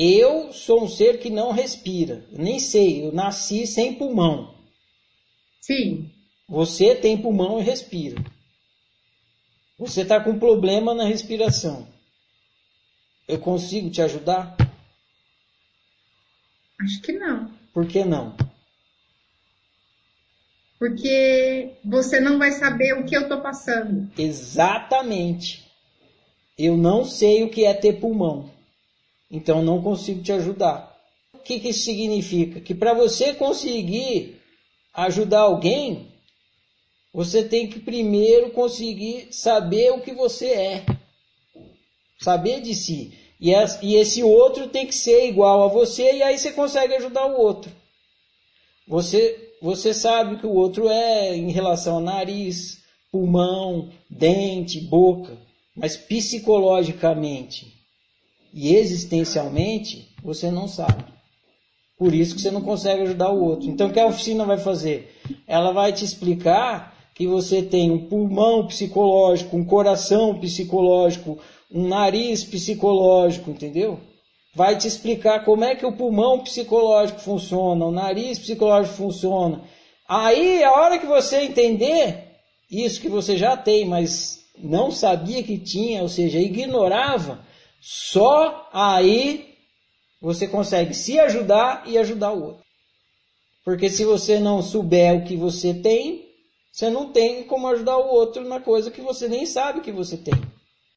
Eu sou um ser que não respira. Eu nem sei, eu nasci sem pulmão. Sim. Você tem pulmão e respira. Você está com problema na respiração. Eu consigo te ajudar? Acho que não. Por que não? Porque você não vai saber o que eu estou passando. Exatamente. Eu não sei o que é ter pulmão. Então não consigo te ajudar. O que, que isso significa? Que para você conseguir ajudar alguém, você tem que primeiro conseguir saber o que você é. Saber de si. E, esse outro tem que ser igual a você, e aí você consegue ajudar o outro. Você, você sabe que o outro é em relação ao nariz, pulmão, dente, boca, mas psicologicamente e existencialmente você não sabe. Por isso que você não consegue ajudar o outro. Então o que a oficina vai fazer? Ela vai te explicar que você tem um pulmão psicológico, um coração psicológico, um nariz psicológico, entendeu? Vai te explicar como é que o pulmão psicológico funciona, o nariz psicológico funciona. Aí, a hora que você entender isso que você já tem, mas não sabia que tinha, ou seja, ignorava, só aí você consegue se ajudar e ajudar o outro. Porque se você não souber o que você tem, você não tem como ajudar o outro na coisa que você nem sabe que você tem.